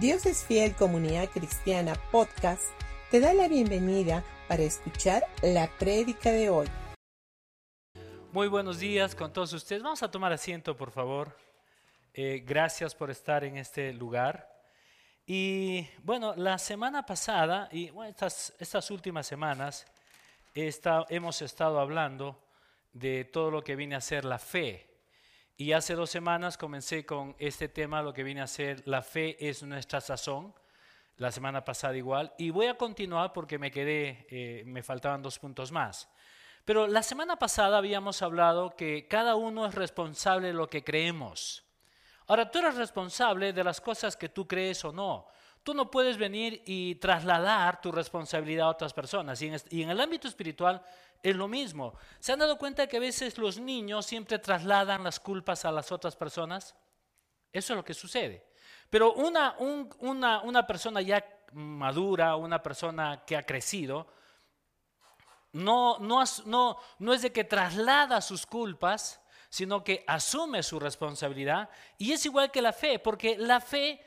Dios es Fiel Comunidad Cristiana Podcast te da la bienvenida para escuchar la prédica de hoy. Muy buenos días con todos ustedes. Vamos a tomar asiento, por favor. Eh, gracias por estar en este lugar. Y bueno, la semana pasada y estas, estas últimas semanas hemos estado hablando de todo lo que viene a ser la fe. Y hace dos semanas comencé con este tema, lo que viene a ser la fe es nuestra sazón. La semana pasada igual. Y voy a continuar porque me quedé, eh, me faltaban dos puntos más. Pero la semana pasada habíamos hablado que cada uno es responsable de lo que creemos. Ahora, tú eres responsable de las cosas que tú crees o no. Tú no puedes venir y trasladar tu responsabilidad a otras personas. Y en, el ámbito espiritual es lo mismo. ¿Se han dado cuenta que a veces los niños siempre trasladan las culpas a las otras personas? Eso es lo que sucede. Pero una, una, una persona ya madura, una persona que ha crecido, no, no, no, no es de que traslada sus culpas, sino que asume su responsabilidad. Y es igual que la fe, porque la fe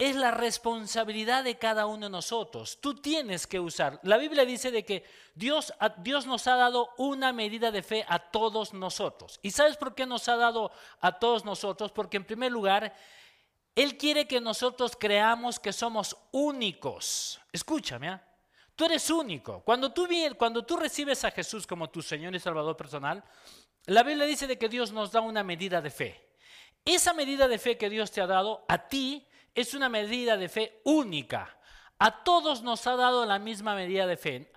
es la responsabilidad de cada uno de nosotros. Tú tienes que usar. La Biblia dice de que Dios, Dios nos ha dado una medida de fe a todos nosotros. ¿Y sabes por qué nos ha dado a todos nosotros? Porque en primer lugar, Él quiere que nosotros creamos que somos únicos. Escúchame, ¿ah? tú eres único. Cuando tú, cuando tú recibes a Jesús como tu Señor y Salvador personal, la Biblia dice de que Dios nos da una medida de fe. Esa medida de fe que Dios te ha dado a ti, es una medida de fe única. A todos nos ha dado la misma medida de fe.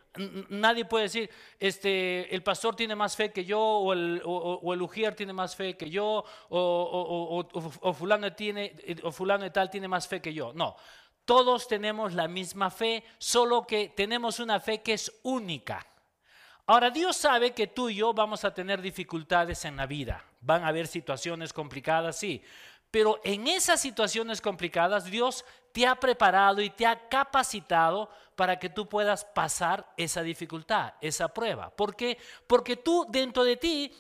Nadie puede decir, este, el pastor tiene más fe que yo, o el, o, ujier tiene más fe que yo, o, fulano tiene, o fulano de tal tiene más fe que yo. No, todos tenemos la misma fe, solo que tenemos una fe que es única. Ahora, Dios sabe que tú y yo vamos a tener dificultades en la vida. Van a haber situaciones complicadas, sí. Pero en esas situaciones complicadas, Dios te ha preparado y te ha capacitado para que tú puedas pasar esa dificultad, esa prueba. ¿Por qué? Porque tú dentro de ti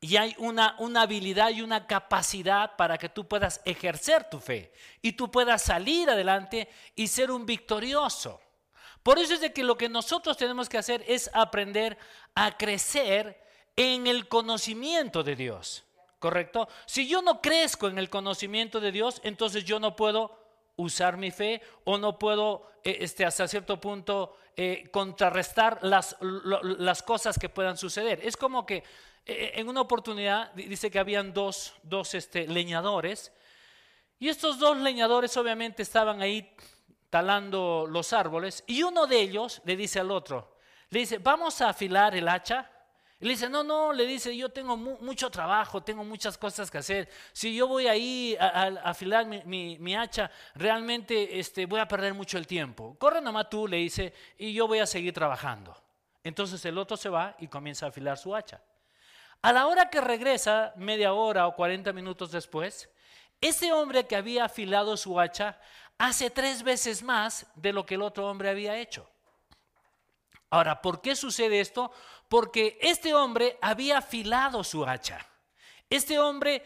ya hay una, una habilidad y una capacidad para que tú puedas ejercer tu fe y tú puedas salir adelante y ser un victorioso. Por eso es de que lo que nosotros tenemos que hacer es aprender a crecer en el conocimiento de Dios. ¿Correcto? Si yo no crezco en el conocimiento de Dios, entonces yo no puedo usar mi fe o no puedo eh, este, hasta cierto punto eh, contrarrestar las, las cosas que puedan suceder. Es como que eh, en una oportunidad dice que habían dos, dos este, leñadores y estos dos leñadores obviamente estaban ahí talando los árboles y uno de ellos le dice al otro, le dice, vamos a afilar el hacha le dice, no, no, le dice, yo tengo mucho trabajo, tengo muchas cosas que hacer. Si yo voy ahí a, afilar mi, hacha, realmente este, voy a perder mucho el tiempo. Corre nomás tú, le dice, y yo voy a seguir trabajando. Entonces el otro se va y comienza a afilar su hacha. A la hora que regresa, media hora o 40 minutos después, ese hombre que había afilado su hacha hace tres veces más de lo que el otro hombre había hecho. Ahora, ¿por qué sucede esto? Porque este hombre había afilado su hacha. Este hombre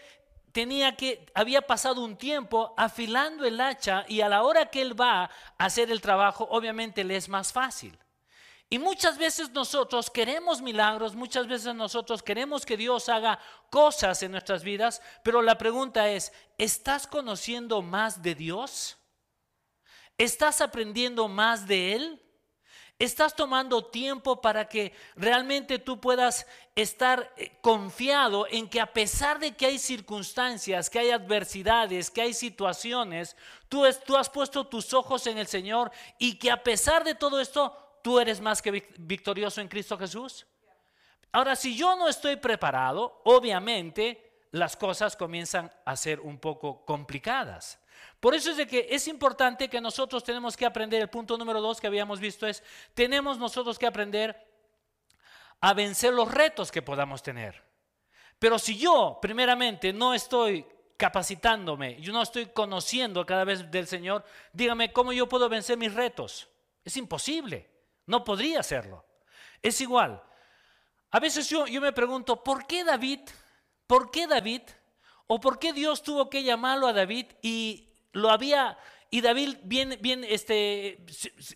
tenía que, había pasado un tiempo afilando el hacha y a la hora que él va a hacer el trabajo, obviamente le es más fácil. Y muchas veces nosotros queremos milagros, muchas veces nosotros queremos que Dios haga cosas en nuestras vidas, pero la pregunta es, ¿estás conociendo más de Dios? ¿Estás aprendiendo más de Él? Estás tomando tiempo para que realmente tú puedas estar eh, confiado en que a pesar de que hay circunstancias, que hay adversidades, que hay situaciones, tú, tú has puesto tus ojos en el Señor y que a pesar de todo esto, tú eres más que victorioso en Cristo Jesús. Ahora, si yo no estoy preparado, obviamente las cosas comienzan a ser un poco complicadas. Por eso es de que es importante que nosotros tenemos que aprender, el punto número dos que habíamos visto es, tenemos nosotros que aprender a vencer los retos que podamos tener. Pero si yo, primeramente, no estoy capacitándome, yo no estoy conociendo cada vez del Señor, dígame cómo yo puedo vencer mis retos. Es imposible, no podría hacerlo. Es igual. A veces yo, yo me pregunto, ¿por qué David, por qué David, o por qué Dios tuvo que llamarlo a David y lo había y David viene, viene, este,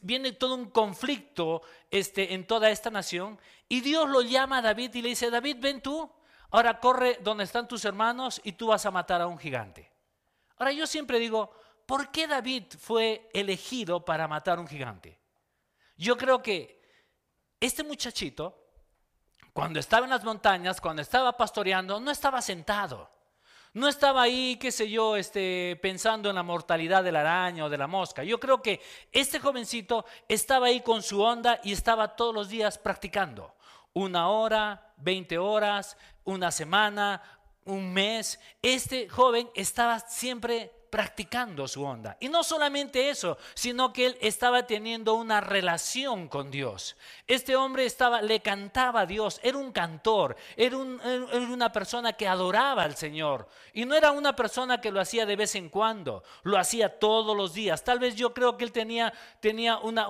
viene todo un conflicto este, en toda esta nación y Dios lo llama a David y le dice, David, ven tú, ahora corre donde están tus hermanos y tú vas a matar a un gigante. Ahora yo siempre digo, ¿por qué David fue elegido para matar a un gigante? Yo creo que este muchachito, cuando estaba en las montañas, cuando estaba pastoreando, no estaba sentado. No estaba ahí, qué sé yo, este, pensando en la mortalidad de la araña o de la mosca. Yo creo que este jovencito estaba ahí con su onda y estaba todos los días practicando. Una hora, veinte horas, una semana, un mes. Este joven estaba siempre practicando su onda. Y no solamente eso, sino que él estaba teniendo una relación con Dios. Este hombre estaba, le cantaba a Dios, era un cantor, era, una persona que adoraba al Señor. Y no era una persona que lo hacía de vez en cuando, lo hacía todos los días. Tal vez yo creo que él tenía, tenía una,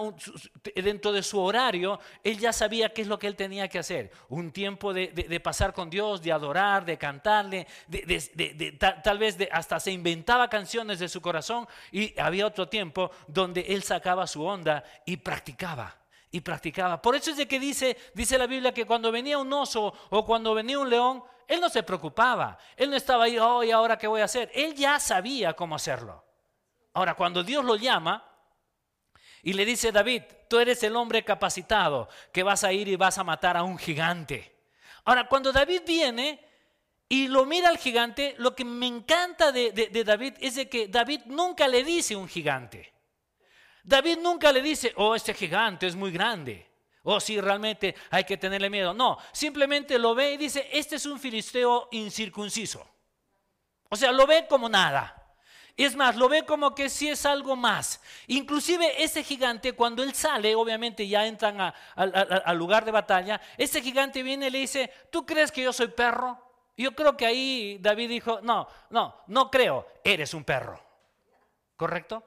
dentro de su horario, él ya sabía qué es lo que él tenía que hacer. Un tiempo de, pasar con Dios, de adorar, de cantarle, de, tal, vez hasta se inventaba canciones de su corazón y había otro tiempo donde él sacaba su onda y practicaba y practicaba. Por eso es de que dice, dice la Biblia que cuando venía un oso o cuando venía un león, él no se preocupaba. Él no estaba ahí, oh, ¿y ahora qué voy a hacer? Él ya sabía cómo hacerlo. Ahora, cuando Dios lo llama y le dice, David, tú eres el hombre capacitado que vas a ir y vas a matar a un gigante. Ahora, cuando David viene, y lo mira al gigante, lo que me encanta de, David es de que David nunca le dice un gigante. David nunca le dice, oh, este gigante es muy grande. Oh, si realmente hay que tenerle miedo. No, simplemente lo ve y dice, este es un filisteo incircunciso. O sea, lo ve como nada. Es más, lo ve como que sí es algo más. Inclusive ese gigante, cuando él sale, obviamente ya entran al lugar de batalla, ese gigante viene y le dice, ¿tú crees que yo soy perro? Yo creo que ahí David dijo, no, no, no creo, eres un perro. ¿Correcto?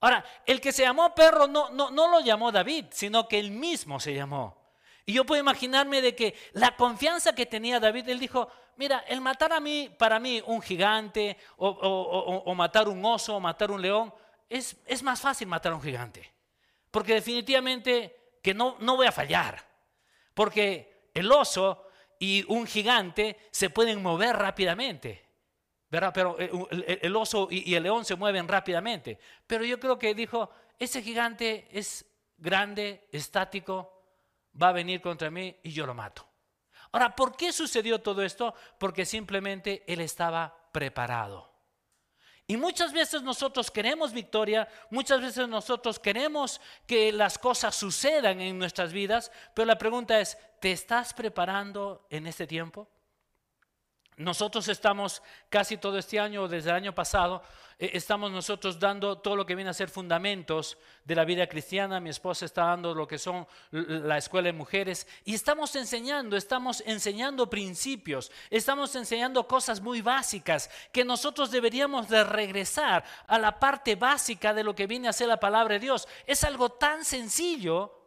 Ahora, el que se llamó perro no, no, no lo llamó David, sino que él mismo se llamó. Y yo puedo imaginarme de que la confianza que tenía David, él dijo, mira, el matar a mí, para mí, un gigante, o, matar un oso, o matar un león, es, es, más fácil matar a un gigante. Porque definitivamente que no, no voy a fallar. Porque el oso y un gigante se pueden mover rápidamente. ¿verdad? Pero eh, el, oso y, el león se mueven rápidamente. Pero yo creo que dijo, ese gigante es grande, estático, va a venir contra mí y yo lo mato. Ahora, ¿por qué sucedió todo esto? Porque simplemente él estaba preparado. Y muchas veces nosotros queremos victoria, muchas veces nosotros queremos que las cosas sucedan en nuestras vidas, pero la pregunta es, ¿te estás preparando en este tiempo? Nosotros estamos casi todo este año, desde el año pasado, eh, estamos nosotros dando todo lo que viene a ser fundamentos de la vida cristiana. Mi esposa está dando lo que son la escuela de mujeres y estamos enseñando, estamos enseñando principios, estamos enseñando cosas muy básicas que nosotros deberíamos de regresar a la parte básica de lo que viene a ser la palabra de Dios. Es algo tan sencillo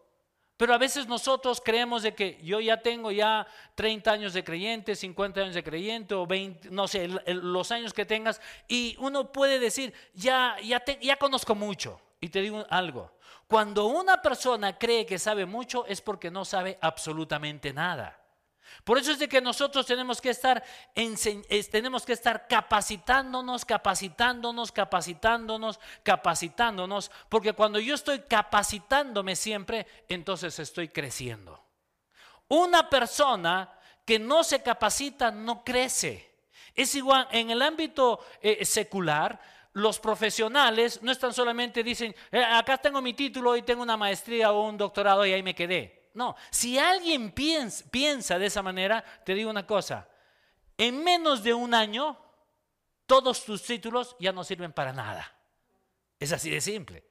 pero a veces nosotros creemos de que yo ya tengo ya 30 años de creyente, 50 años de creyente o 20, no sé, los años que tengas y uno puede decir, ya, ya, ya conozco mucho. Y te digo algo, cuando una persona cree que sabe mucho es porque no sabe absolutamente nada. Por eso es de que nosotros tenemos que estar, tenemos que estar capacitándonos, capacitándonos, capacitándonos, capacitándonos, porque cuando yo estoy capacitándome siempre, entonces estoy creciendo. Una persona que no se capacita no crece. Es igual en el ámbito eh, secular, los profesionales no están solamente dicen, eh, acá tengo mi título y tengo una maestría o un doctorado y ahí me quedé. No, si alguien piensa, de esa manera, te digo una cosa, en menos de un año, todos tus títulos ya no sirven para nada. Es así de simple.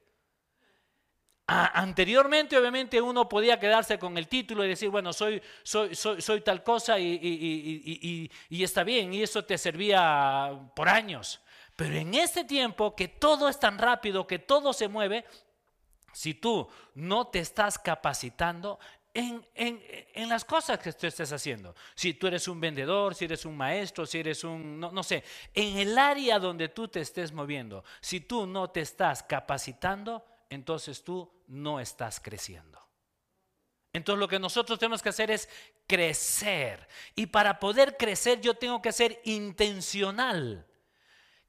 anteriormente, obviamente, uno podía quedarse con el título y decir, bueno, soy, soy, soy, tal cosa y, y, está bien, y eso te servía por años. Pero en este tiempo que todo es tan rápido, que todo se mueve, si tú no te estás capacitando, en, en, las cosas que tú estés haciendo. Si tú eres un vendedor, si eres un maestro, si eres un, no, no sé, en el área donde tú te estés moviendo, si tú no te estás capacitando, entonces tú no estás creciendo. Entonces lo que nosotros tenemos que hacer es crecer. Y para poder crecer yo tengo que ser intencional.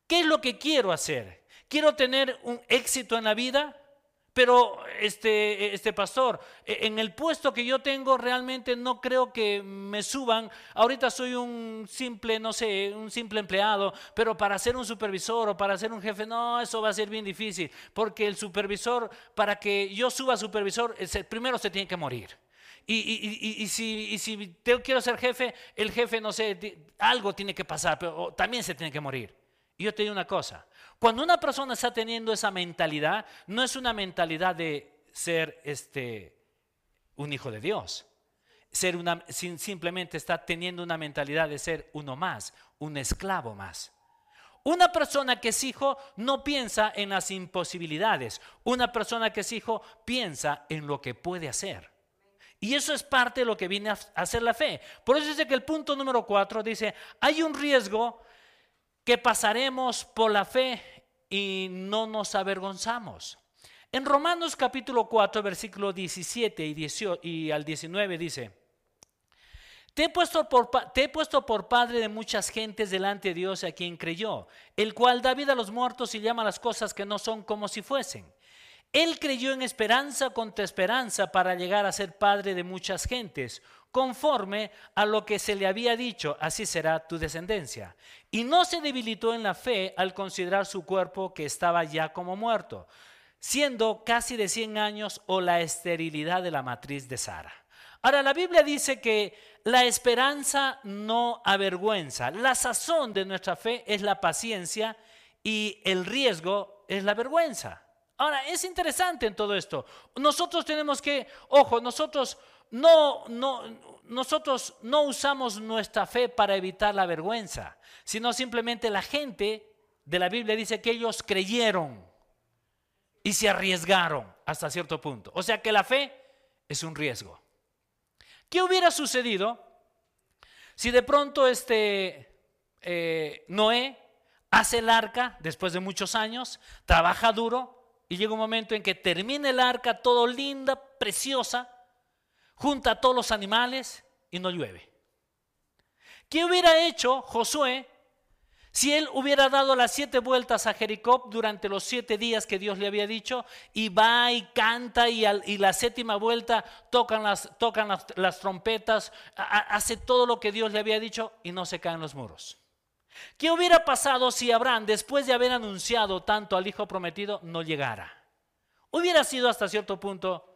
¿Qué es lo que quiero hacer? ¿Quiero tener un éxito en la vida? Pero este, este pastor, e, en el puesto que yo tengo realmente no creo que me suban. Ahorita soy un simple, no sé, un simple empleado, pero para ser un supervisor o para ser un jefe, no, eso va a ser bien difícil, porque el supervisor, para que yo suba supervisor, primero se tiene que morir. Y, si, si quiero ser jefe, el jefe, no sé, algo tiene que pasar, pero también se tiene que morir. Y yo te digo una cosa, cuando una persona está teniendo esa mentalidad, no es una mentalidad de ser este, un hijo de Dios. Ser una, simplemente está teniendo una mentalidad de ser uno más, un esclavo más. Una persona que es hijo no piensa en las imposibilidades. Una persona que es hijo piensa en lo que puede hacer. Y eso es parte de lo que viene a hacer la fe. Por eso dice que el punto número cuatro dice, hay un riesgo que pasaremos por la fe y no nos avergonzamos. En Romanos capítulo 4, versículo 17 y, 18, y al 19 dice, te he, puesto por, te he puesto por padre de muchas gentes delante de Dios a quien creyó, el cual da vida a los muertos y llama las cosas que no son como si fuesen. Él creyó en esperanza contra esperanza para llegar a ser padre de muchas gentes, conforme a lo que se le había dicho, así será tu descendencia. Y no se debilitó en la fe al considerar su cuerpo que estaba ya como muerto, siendo casi de 100 años o la esterilidad de la matriz de Sara. Ahora, la Biblia dice que la esperanza no avergüenza. La sazón de nuestra fe es la paciencia y el riesgo es la vergüenza. Ahora, es interesante en todo esto. Nosotros tenemos que, ojo, nosotros no, no, nosotros no usamos nuestra fe para evitar la vergüenza, sino simplemente la gente de la Biblia dice que ellos creyeron y se arriesgaron hasta cierto punto. O sea que la fe es un riesgo. ¿Qué hubiera sucedido si de pronto este eh, Noé hace el arca después de muchos años, trabaja duro, y llega un momento en que termina el arca, todo linda, preciosa, junta a todos los animales y no llueve. ¿Qué hubiera hecho Josué si él hubiera dado las siete vueltas a Jericó durante los siete días que Dios le había dicho y va y canta y, la séptima vuelta tocan, las, tocan las trompetas, hace todo lo que Dios le había dicho y no se caen los muros? ¿Qué hubiera pasado si Abraham, después de haber anunciado tanto al hijo prometido, no llegara? Hubiera sido hasta cierto punto,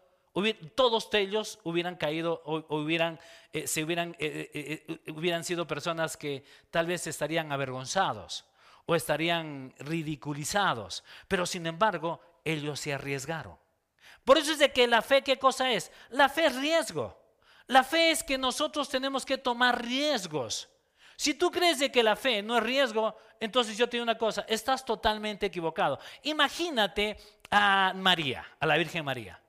todos ellos hubieran caído o, hubieran, eh, se hubieran, eh, eh, hubieran sido personas que tal vez estarían avergonzados o estarían ridiculizados. Pero sin embargo, ellos se arriesgaron. Por eso es de que la fe, ¿qué cosa es? La fe es riesgo. La fe es que nosotros tenemos que tomar riesgos. Si tú crees de que la fe no es riesgo, entonces yo te digo una cosa, estás totalmente equivocado. Imagínate a María, a la Virgen María.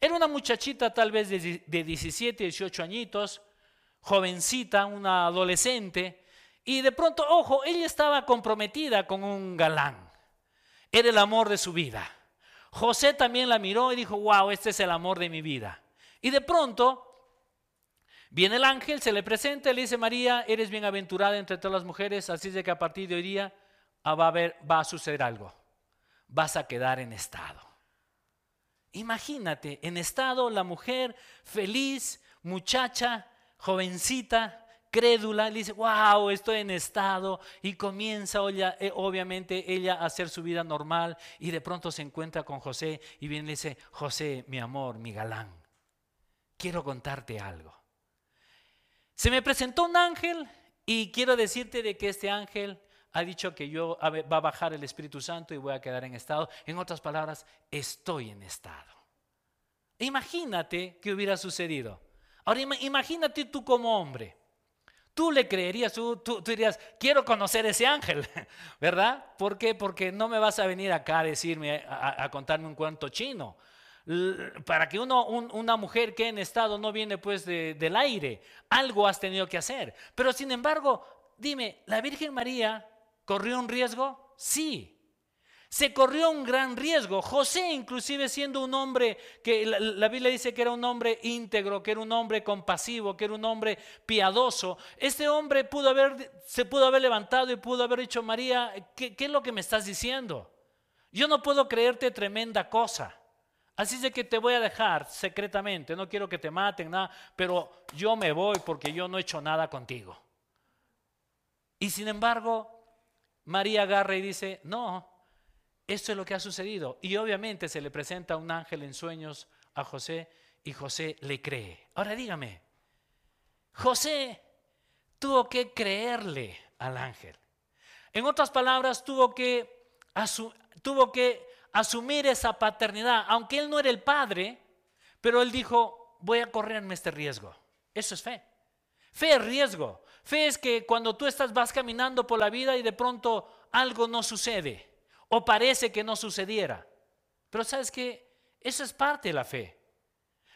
Era una muchachita tal vez de, 17, 18 añitos, jovencita, una adolescente, y de pronto, ojo, ella estaba comprometida con un galán. Era el amor de su vida. José también la miró y dijo, wow, este es el amor de mi vida. Y de pronto Viene el ángel, se le presenta, le dice, María, eres bienaventurada entre todas las mujeres, así de que a partir de hoy día ah, a, va a suceder algo. Vas a quedar en estado. Imagínate, en estado la mujer feliz, muchacha, jovencita, crédula, le dice, wow, estoy en estado, y comienza eh, obviamente ella a hacer su vida normal, y de pronto se encuentra con José, y viene y le dice, José, mi amor, mi galán, quiero contarte algo. Se me presentó un ángel y quiero decirte de que este ángel ha dicho que yo va a bajar el Espíritu Santo y voy a quedar en estado. En otras palabras, estoy en estado. Imagínate qué hubiera sucedido. Ahora imagínate tú como hombre. Tú le creerías, tú, dirías, quiero conocer ese ángel, ¿verdad? ¿Por qué? Porque no me vas a venir acá a decirme, a contarme un cuento chino. para que una mujer que en estado no viene pues del aire, algo has tenido que hacer. Pero sin embargo, dime, ¿la Virgen María corrió un riesgo? Sí. Se corrió un gran riesgo. José, inclusive siendo un hombre que la, Biblia dice que era un hombre íntegro, que era un hombre compasivo, que era un hombre piadoso, este hombre pudo haber, se pudo haber levantado y pudo haber dicho, María, ¿qué, ¿qué es lo que me estás diciendo? Yo no puedo creerte tremenda cosa. Así es de que te voy a dejar secretamente, no quiero que te maten, nada, pero yo me voy porque yo no he hecho nada contigo. Y sin embargo, María agarra y dice, no, esto es lo que ha sucedido. Y obviamente se le presenta un ángel en sueños a José y José le cree. Ahora dígame, José tuvo que creerle al ángel. En otras palabras, tuvo que, asumir esa paternidad, aunque él no era el padre, pero él dijo, voy a correrme este riesgo. Eso es fe. Fe es riesgo. Fe es que cuando tú estás vas caminando por la vida y de pronto algo no sucede o parece que no sucediera. Pero sabes que eso es parte de la fe.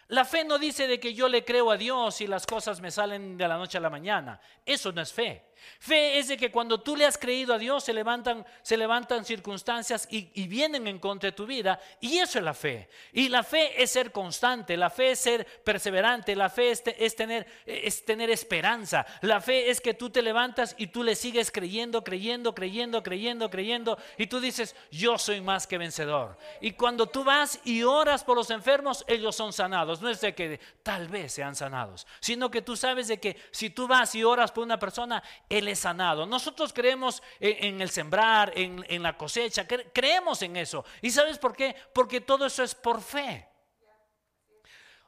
La fe no dice de que yo le creo a Dios y las cosas me salen de la noche a la mañana. Eso no es fe. Fe es de que cuando tú le has creído a Dios se levantan, se levantan circunstancias y, vienen en contra de tu vida. Y eso es la fe. Y la fe es ser constante, la fe es ser perseverante, la fe es, tener, es tener esperanza. La fe es que tú te levantas y tú le sigues creyendo, creyendo, creyendo, creyendo, creyendo. Y tú dices, yo soy más que vencedor. Y cuando tú vas y oras por los enfermos, ellos son sanados. No es de que tal vez sean sanados, sino que tú sabes de que si tú vas y oras por una persona, él es sanado. Nosotros creemos en, el sembrar, en, la cosecha, creemos en eso. ¿Y sabes por qué? Porque todo eso es por fe.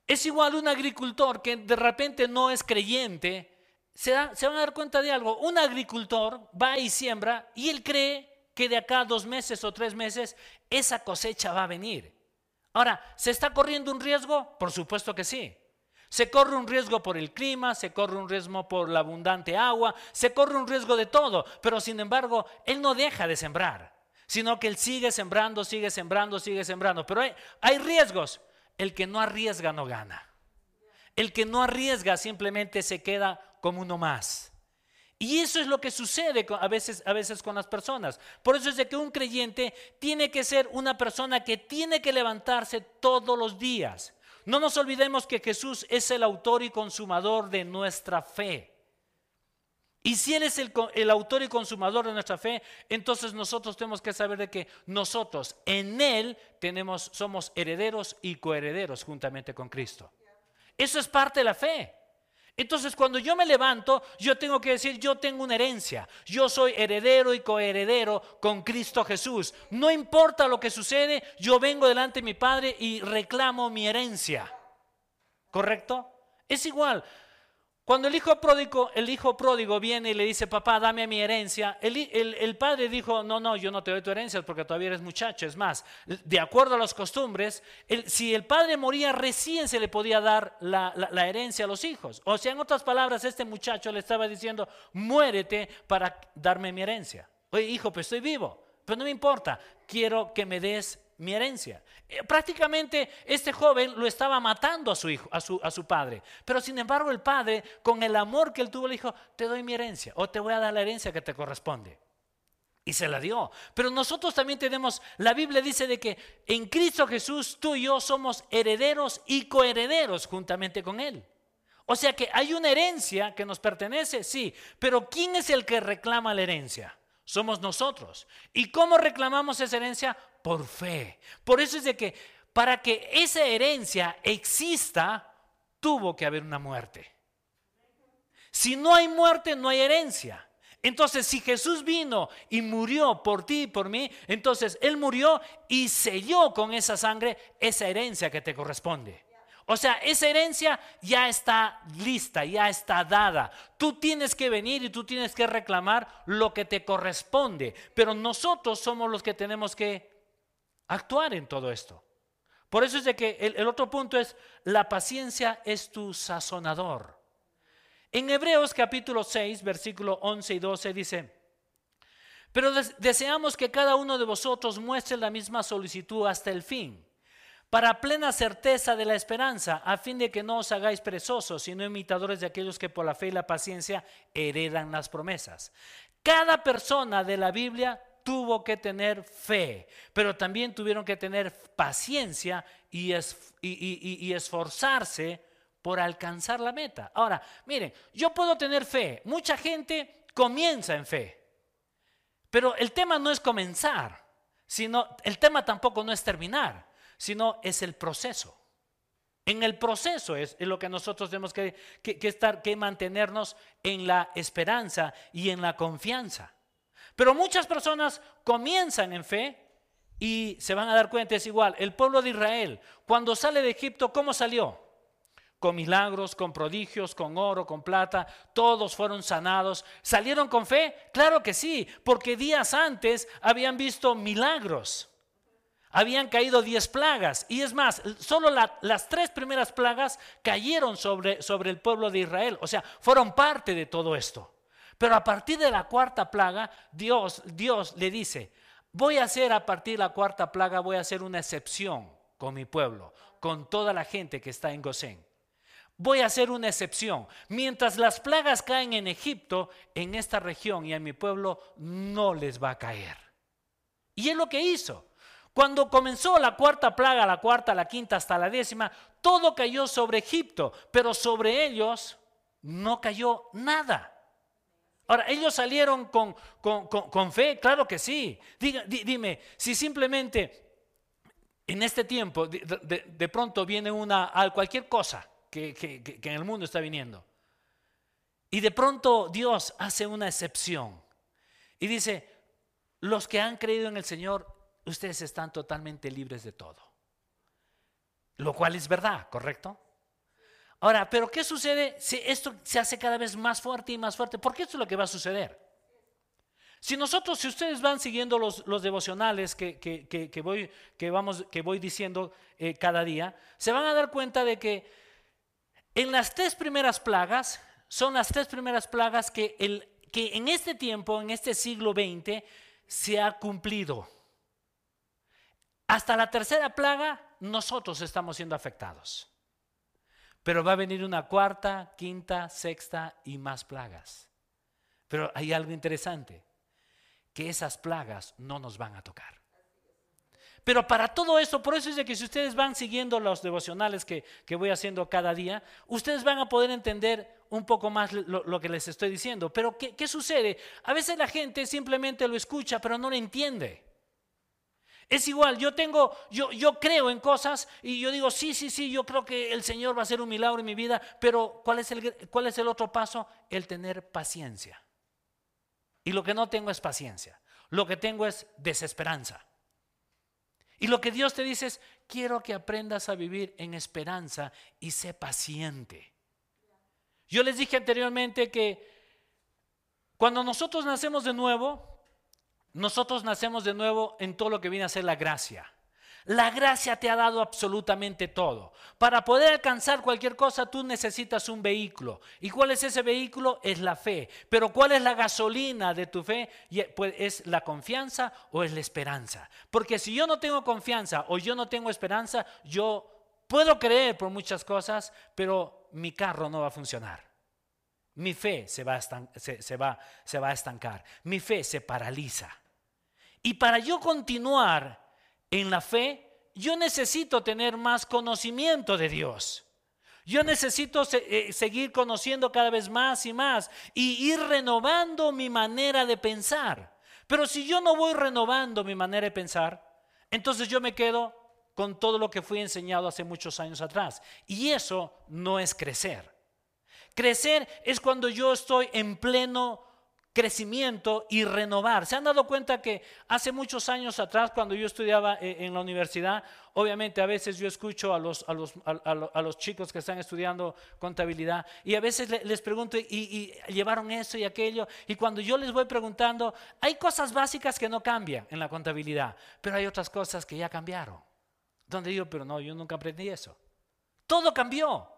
Es igual un agricultor que de repente no es creyente, se, se, van a dar cuenta de algo. Un agricultor va y siembra y él cree que de acá a dos meses o tres meses esa cosecha va a venir. Ahora, ¿se está corriendo un riesgo? Por supuesto que sí. Se corre un riesgo por el clima, se corre un riesgo por la abundante agua, se corre un riesgo de todo, pero sin embargo, Él no deja de sembrar, sino que Él sigue sembrando, sigue sembrando, sigue sembrando. Pero hay, riesgos. El que no arriesga no gana. El que no arriesga simplemente se queda como uno más. Y eso es lo que sucede a veces, a veces con las personas. Por eso es de que un creyente tiene que ser una persona que tiene que levantarse todos los días. No nos olvidemos que Jesús es el autor y consumador de nuestra fe. Y si Él es el, autor y consumador de nuestra fe, entonces nosotros tenemos que saber de que nosotros en Él tenemos, somos herederos y coherederos juntamente con Cristo. Eso es parte de la fe. Entonces cuando yo me levanto, yo tengo que decir, yo tengo una herencia. Yo soy heredero y coheredero con Cristo Jesús. No importa lo que sucede, yo vengo delante de mi Padre y reclamo mi herencia. ¿Correcto? Es igual. Cuando el hijo pródigo, viene y le dice, papá, dame mi herencia, el, padre dijo, no, no, yo no te doy tu herencia porque todavía eres muchacho. Es más, de acuerdo a las costumbres, si el padre moría, recién se le podía dar la, la, herencia a los hijos. O sea, en otras palabras, este muchacho le estaba diciendo, muérete para darme mi herencia. Oye, hijo, pues estoy vivo, pero no me importa, quiero que me des mi herencia. Eh, prácticamente este joven lo estaba matando a su hijo, a su, a su padre. Pero sin embargo el padre, con el amor que él tuvo, le dijo, te doy mi herencia o te voy a dar la herencia que te corresponde. Y se la dio. Pero nosotros también tenemos, la Biblia dice de que en Cristo Jesús tú y yo somos herederos y coherederos juntamente con Él. O sea que hay una herencia que nos pertenece, sí, pero ¿quién es el que reclama la herencia? Somos nosotros. ¿Y cómo reclamamos esa herencia? por fe. Por eso es de que para que esa herencia exista, tuvo que haber una muerte. Si no hay muerte, no hay herencia. Entonces, si Jesús vino y murió por ti y por mí, entonces Él murió y selló con esa sangre esa herencia que te corresponde. O sea, esa herencia ya está lista, ya está dada. Tú tienes que venir y tú tienes que reclamar lo que te corresponde. Pero nosotros somos los que tenemos que actuar en todo esto. Por eso es de que el, otro punto es, la paciencia es tu sazonador. En Hebreos capítulo 6, versículo 11 y 12 dice, pero deseamos que cada uno de vosotros muestre la misma solicitud hasta el fin, para plena certeza de la esperanza, a fin de que no os hagáis perezosos, sino imitadores de aquellos que por la fe y la paciencia heredan las promesas. Cada persona de la Biblia tuvo que tener fe, pero también tuvieron que tener paciencia y, y, esforzarse por alcanzar la meta. Ahora, miren, yo puedo tener fe. Mucha gente comienza en fe, pero el tema no es comenzar, sino el tema tampoco no es terminar, sino es el proceso. En el proceso es, lo que nosotros tenemos que, estar, que mantenernos en la esperanza y en la confianza. Pero muchas personas comienzan en fe y se van a dar cuenta, es igual, el pueblo de Israel, cuando sale de Egipto, ¿cómo salió? Con milagros, con prodigios, con oro, con plata, todos fueron sanados. ¿Salieron con fe? Claro que sí, porque días antes habían visto milagros. Habían caído diez plagas. Y es más, solo las tres primeras plagas cayeron sobre, sobre el pueblo de Israel. O sea, fueron parte de todo esto. Pero a partir de la cuarta plaga, Dios, Dios le dice, voy a hacer a partir de la cuarta plaga, voy a hacer una excepción con mi pueblo, con toda la gente que está en Gosén. Voy a hacer una excepción. Mientras las plagas caen en Egipto, en esta región y en mi pueblo no les va a caer. Y es lo que hizo. Cuando comenzó la cuarta plaga, la cuarta, la quinta hasta la décima, todo cayó sobre Egipto, pero sobre ellos no cayó nada. Ahora, ¿ellos salieron con, con, fe? Claro que sí. dime, si simplemente en este tiempo de, pronto viene una, cualquier cosa que, que en el mundo está viniendo, y de pronto Dios hace una excepción y dice, los que han creído en el Señor, ustedes están totalmente libres de todo. Lo cual es verdad, ¿correcto? Ahora, ¿pero qué sucede si esto se hace cada vez más fuerte y más fuerte? Porque esto es lo que va a suceder. Si nosotros, si ustedes van siguiendo los, devocionales que, que, voy, que, vamos, que voy diciendo eh, cada día, se van a dar cuenta de que en las tres primeras plagas, son las tres primeras plagas que, el, que en este tiempo, en este siglo XX, se ha cumplido. Hasta la tercera plaga, nosotros estamos siendo afectados. Pero va a venir una cuarta, quinta, sexta y más plagas. Pero hay algo interesante, que esas plagas no nos van a tocar. Pero para todo eso, por eso es de que si ustedes van siguiendo los devocionales que, voy haciendo cada día, ustedes van a poder entender un poco más lo, que les estoy diciendo. Pero ¿qué, ¿qué, sucede? A veces la gente simplemente lo escucha, pero no lo entiende. Es igual, yo tengo, yo, yo creo en cosas y yo digo, sí, sí, sí, yo creo que el Señor va a hacer un milagro en mi vida, pero ¿cuál es el, cuál es el otro paso? El tener paciencia. Y lo que no tengo es paciencia, lo que tengo es desesperanza. Y lo que Dios te dice es, quiero que aprendas a vivir en esperanza y sé paciente. Yo les dije anteriormente que cuando nosotros nacemos de nuevo, nosotros nacemos de nuevo en todo lo que viene a ser la gracia. La gracia te ha dado absolutamente todo. Para poder alcanzar cualquier cosa tú necesitas un vehículo. ¿Y cuál es ese vehículo? Es la fe. Pero ¿cuál es la gasolina de tu fe? Pues es la confianza o es la esperanza. Porque si yo no tengo confianza o yo no tengo esperanza, yo puedo creer por muchas cosas, pero mi carro no va a funcionar. Mi fe se va se va, se va a estancar. Mi fe se paraliza. Y para yo continuar en la fe, yo necesito tener más conocimiento de Dios. Yo necesito eh, seguir conociendo cada vez más y más y ir renovando mi manera de pensar. Pero si yo no voy renovando mi manera de pensar, entonces yo me quedo con todo lo que fui enseñado hace muchos años atrás. Y eso no es crecer. Crecer es cuando yo estoy en pleno crecimiento y renovar. ¿Se han dado cuenta que hace muchos años atrás, cuando yo estudiaba eh, en la universidad, obviamente a veces yo escucho a los, a los, a, los chicos que están estudiando contabilidad y a veces les pregunto, ¿y, ¿y, llevaron eso y aquello? Y cuando yo les voy preguntando, hay cosas básicas que no cambian en la contabilidad, pero hay otras cosas que ya cambiaron. Donde digo, pero no, yo nunca aprendí eso. Todo cambió.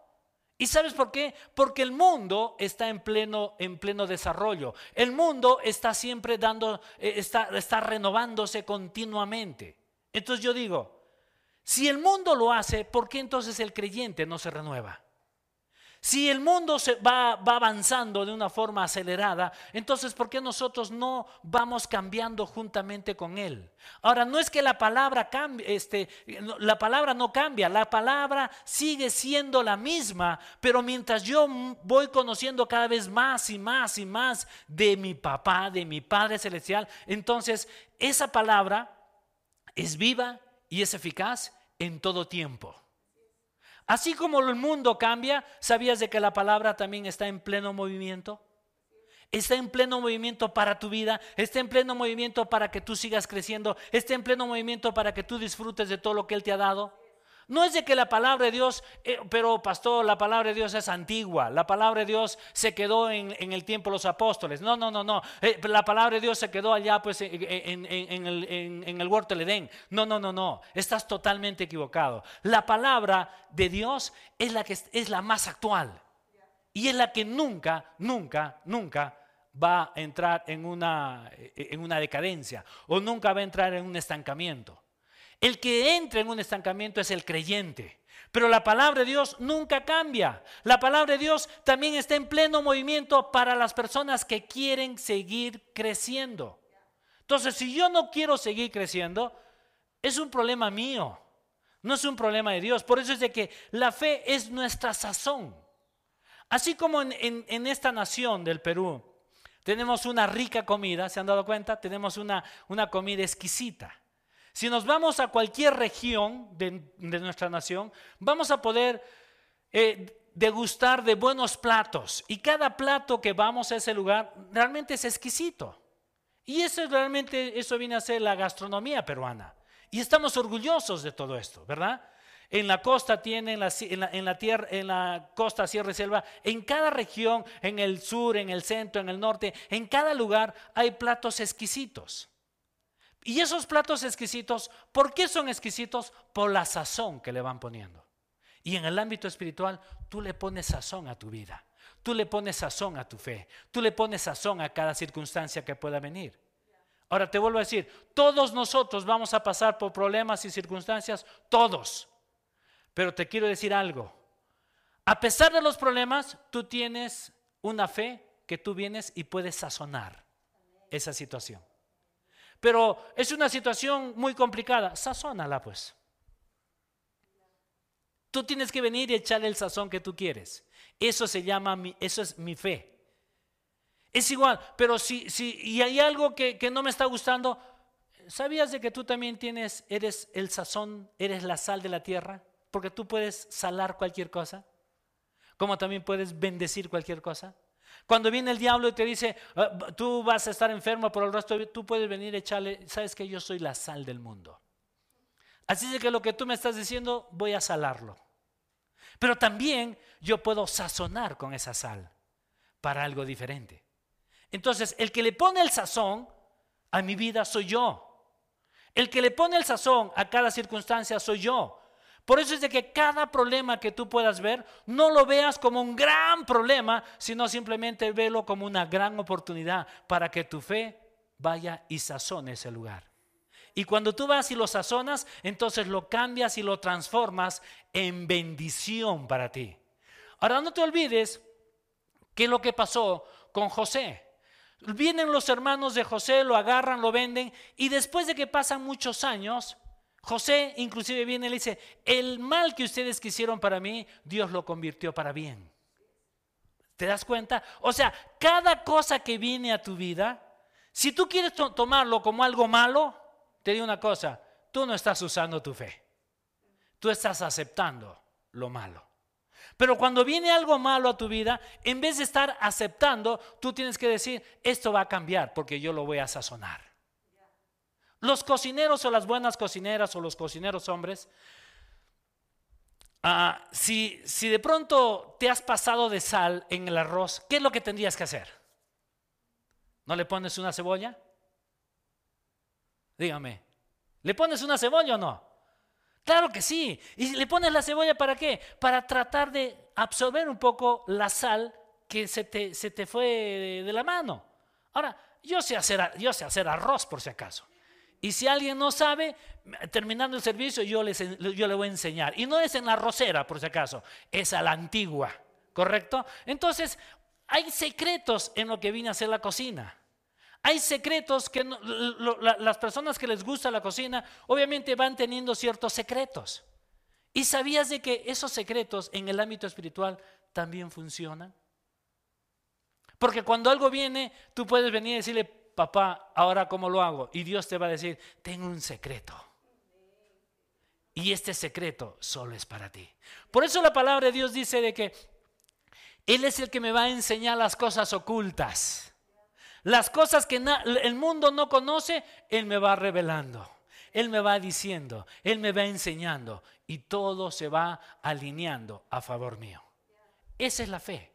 ¿Y sabes por qué? Porque el mundo está en pleno, en pleno desarrollo. El mundo está siempre dando, eh, está, está renovándose continuamente. Entonces yo digo, Si el mundo lo hace, ¿por qué entonces el creyente no se renueva? Si el mundo se va, va, avanzando de una forma acelerada, entonces ¿por qué nosotros no vamos cambiando juntamente con él? Ahora, no es que la palabra cambie, este, la palabra no cambia, la palabra sigue siendo la misma, pero mientras yo voy conociendo cada vez más y más y más de mi papá, de mi Padre Celestial, entonces esa palabra es viva y es eficaz en todo tiempo. Así como el mundo cambia, ¿sabías de que la palabra también está en pleno movimiento? Está en pleno movimiento para tu vida, está en pleno movimiento para que tú sigas creciendo, está en pleno movimiento para que tú disfrutes de todo lo que Él te ha dado. No es de que la palabra de Dios, eh, pero pastor, la palabra de Dios es antigua, la palabra de Dios se quedó en, el tiempo de los apóstoles. No, no, no, no. Eh, la palabra de Dios se quedó allá pues en, el, en el huerto Edén. No, no, no, no. Estás totalmente equivocado. La palabra de Dios es la que es la más actual y es la que nunca, nunca, nunca va a entrar en una, en una decadencia o nunca va a entrar en un estancamiento. El que entra en un estancamiento es el creyente. Pero la palabra de Dios nunca cambia. La palabra de Dios también está en pleno movimiento para las personas que quieren seguir creciendo. Entonces, si yo no quiero seguir creciendo, es un problema mío. No es un problema de Dios. Por eso es de que la fe es nuestra sazón. Así como en, esta nación del Perú, tenemos una rica comida, ¿se han dado cuenta? Tenemos una, una comida exquisita. Si nos vamos a cualquier región de, nuestra nación, vamos a poder eh, degustar de buenos platos. Y cada plato que vamos a ese lugar realmente es exquisito. Y eso realmente, eso viene a ser la gastronomía peruana. Y estamos orgullosos de todo esto, ¿verdad? En la costa tienen, en la, tierra, en la costa, sierra y selva, en cada región, en el sur, en el centro, en el norte, en cada lugar hay platos exquisitos. Y esos platos exquisitos, ¿por qué son exquisitos? Por la sazón que le van poniendo. Y en el ámbito espiritual, tú le pones sazón a tu vida. Tú le pones sazón a tu fe. Tú le pones sazón a cada circunstancia que pueda venir. Ahora te vuelvo a decir, todos nosotros vamos a pasar por problemas y circunstancias, todos. Pero te quiero decir algo. A pesar de los problemas, tú tienes una fe que tú vienes y puedes sazonar esa situación. Pero es una situación muy complicada. Sazónala pues. Tú tienes que venir y echarle el sazón que tú quieres. Eso se llama, eso es mi fe. Es igual, pero si, si y hay algo que, que no me está gustando, ¿sabías de que tú también tienes, eres el sazón, eres la sal de la tierra? Porque tú puedes salar cualquier cosa, como también puedes bendecir cualquier cosa. Cuando viene el diablo y te dice, ah, tú vas a estar enfermo por el resto, tú puedes venir y echarle, sabes que yo soy la sal del mundo. Así de que lo que tú me estás diciendo, voy a salarlo. Pero también yo puedo sazonar con esa sal para algo diferente. Entonces, el que le pone el sazón a mi vida soy yo. El que le pone el sazón a cada circunstancia soy yo. Por eso es de que cada problema que tú puedas ver, no lo veas como un gran problema, sino simplemente velo como una gran oportunidad para que tu fe vaya y sazone ese lugar. Y cuando tú vas y lo sazonas, entonces lo cambias y lo transformas en bendición para ti. Ahora no te olvides qué es lo que pasó con José. Vienen los hermanos de José, lo agarran, lo venden y después de que pasan muchos años, José inclusive viene y le dice, el mal que ustedes quisieron para mí, Dios lo convirtió para bien. ¿Te das cuenta? O sea, cada cosa que viene a tu vida, si tú quieres tomarlo como algo malo, te digo una cosa, tú no estás usando tu fe. Tú estás aceptando lo malo. Pero cuando viene algo malo a tu vida, en vez de estar aceptando, tú tienes que decir, esto va a cambiar porque yo lo voy a sazonar. Los cocineros o las buenas cocineras o los cocineros hombres, ah, si, si de pronto te has pasado de sal en el arroz, ¿qué es lo que tendrías que hacer? ¿No le pones una cebolla? Dígame, ¿le pones una cebolla o no? Claro que sí. ¿Y le pones la cebolla para qué? Para tratar de absorber un poco la sal que se te, se te fue de, la mano. Ahora, yo sé, hacer, yo sé hacer arroz por si acaso. Y si alguien no sabe, terminando el servicio yo, les, yo le voy a enseñar. Y no es en la rosera, por si acaso, es a la antigua, ¿correcto? Entonces, hay secretos en lo que viene a ser la cocina. Hay secretos que las personas que les gusta la cocina, obviamente van teniendo ciertos secretos. ¿Y sabías de que esos secretos en el ámbito espiritual también funcionan? Porque cuando algo viene, tú puedes venir y decirle, papá, ahora cómo lo hago. Y Dios te va a decir, tengo un secreto. Y este secreto solo es para ti. Por eso la palabra de Dios dice de que Él es el que me va a enseñar las cosas ocultas. Las cosas que el mundo no conoce, Él me va revelando. Él me va diciendo, Él me va enseñando y todo se va alineando a favor mío. Esa es la fe.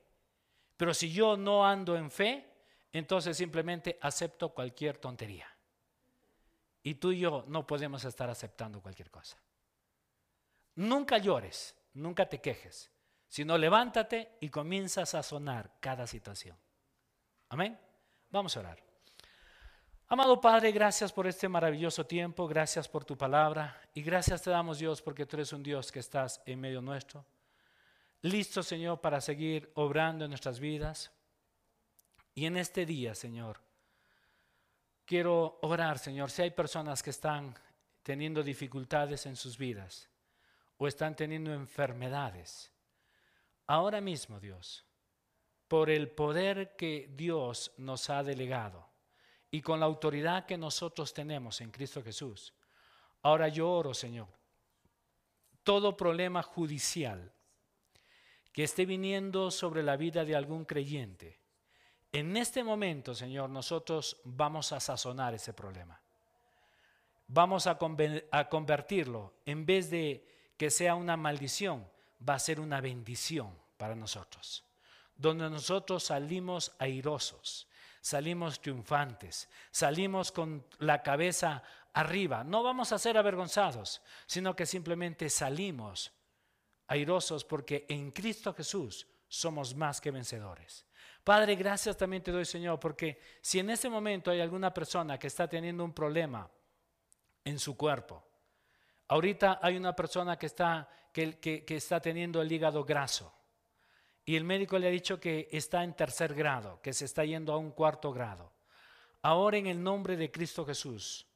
Pero si yo no ando en fe, entonces simplemente acepto cualquier tontería. Y tú y yo no podemos estar aceptando cualquier cosa. Nunca llores, nunca te quejes, sino levántate y comienzas a sonar cada situación. Amén. Vamos a orar. Amado Padre, gracias por este maravilloso tiempo, gracias por tu palabra y gracias te damos Dios porque tú eres un Dios que estás en medio nuestro. Listo, Señor, para seguir obrando en nuestras vidas. Y en este día, Señor, quiero orar, Señor, si hay personas que están teniendo dificultades en sus vidas o están teniendo enfermedades, ahora mismo, Dios, por el poder que Dios nos ha delegado y con la autoridad que nosotros tenemos en Cristo Jesús, ahora yo oro, Señor, todo problema judicial que esté viniendo sobre la vida de algún creyente, en este momento, Señor, nosotros vamos a sazonar ese problema. Vamos a, convertirlo, en vez de que sea una maldición, va a ser una bendición para nosotros. Donde nosotros salimos airosos, salimos triunfantes, salimos con la cabeza arriba. No vamos a ser avergonzados, sino que simplemente salimos airosos porque en Cristo Jesús somos más que vencedores. Padre, gracias también te doy, Señor, porque si en este momento hay alguna persona que está teniendo un problema en su cuerpo, ahorita hay una persona que está, que, que está teniendo el hígado graso y el médico le ha dicho que está en tercer grado, que se está yendo a un cuarto grado. Ahora en el nombre de Cristo Jesús,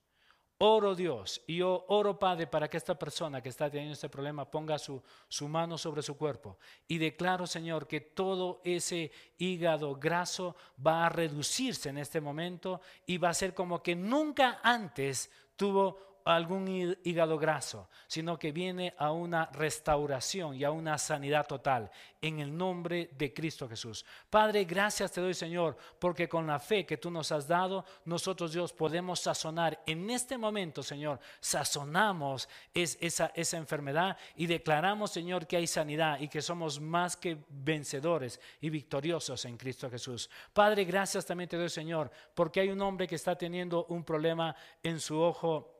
Oro Dios y yo oro Padre para que esta persona que está teniendo este problema ponga su, su, mano sobre su cuerpo. Y declaro Señor que todo ese hígado graso va a reducirse en este momento y va a ser como que nunca antes tuvo algún hígado graso, sino que viene a una restauración y a una sanidad total en el nombre de Cristo Jesús. Padre, gracias te doy Señor, porque con la fe que tú nos has dado, nosotros Dios podemos sazonar en este momento, Señor, sazonamos esa, enfermedad y declaramos, Señor, que hay sanidad y que somos más que vencedores y victoriosos en Cristo Jesús. Padre, gracias también te doy Señor, porque hay un hombre que está teniendo un problema en su ojo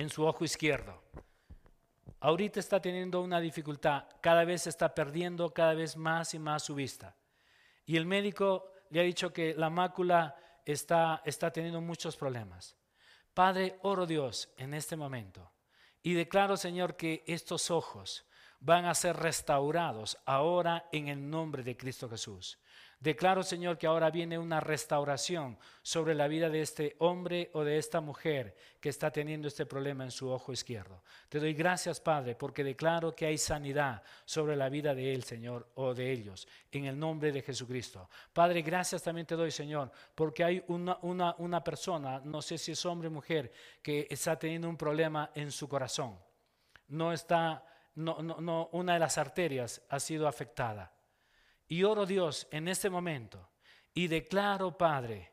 en su ojo izquierdo. Ahorita está teniendo una dificultad, cada vez está perdiendo cada vez más y más su vista. Y el médico le ha dicho que la mácula está, está teniendo muchos problemas. Padre, oro Dios en este momento y declaro, Señor, que estos ojos van a ser restaurados ahora en el nombre de Cristo Jesús. Declaro, Señor, que ahora viene una restauración sobre la vida de este hombre o de esta mujer que está teniendo este problema en su ojo izquierdo. Te doy gracias, Padre, porque declaro que hay sanidad sobre la vida de él, Señor, o de ellos, en el nombre de Jesucristo. Padre, gracias también te doy, Señor, porque hay una, una, una persona, no sé si es hombre o mujer, que está teniendo un problema en su corazón. No está, no, no, no, una de las arterias ha sido afectada. Y oro Dios en este momento y declaro, Padre,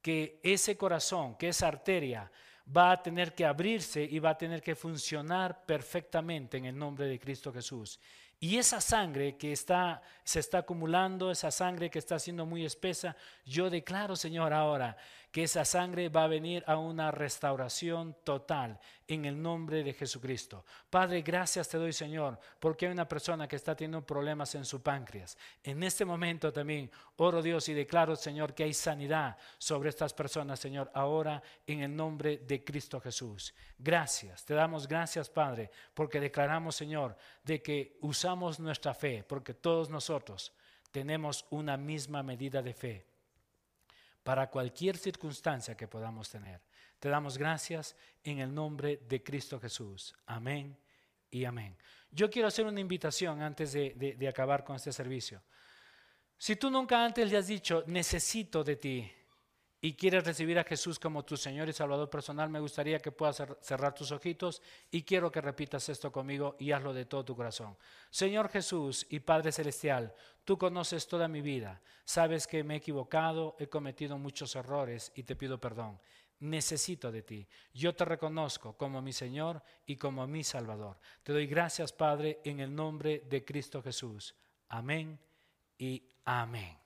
que ese corazón, que esa arteria va a tener que abrirse y va a tener que funcionar perfectamente en el nombre de Cristo Jesús. Y esa sangre que está, se está acumulando, esa sangre que está siendo muy espesa, yo declaro, Señor, ahora que esa sangre va a venir a una restauración total en el nombre de Jesucristo. Padre, gracias te doy, Señor, porque hay una persona que está teniendo problemas en su páncreas. En este momento también oro Dios y declaro, Señor, que hay sanidad sobre estas personas, Señor, ahora en el nombre de Cristo Jesús. Gracias, te damos gracias, Padre, porque declaramos, Señor, de que usamos nuestra fe, porque todos nosotros tenemos una misma medida de fe para cualquier circunstancia que podamos tener. Te damos gracias en el nombre de Cristo Jesús. Amén y amén. Yo quiero hacer una invitación antes de, acabar con este servicio. Si tú nunca antes le has dicho, necesito de ti, y quieres recibir a Jesús como tu Señor y Salvador personal, me gustaría que puedas cerrar tus ojitos y quiero que repitas esto conmigo y hazlo de todo tu corazón. Señor Jesús y Padre Celestial, tú conoces toda mi vida, sabes que me he equivocado, he cometido muchos errores y te pido perdón. Necesito de ti. Yo te reconozco como mi Señor y como mi Salvador. Te doy gracias, Padre, en el nombre de Cristo Jesús. Amén y amén.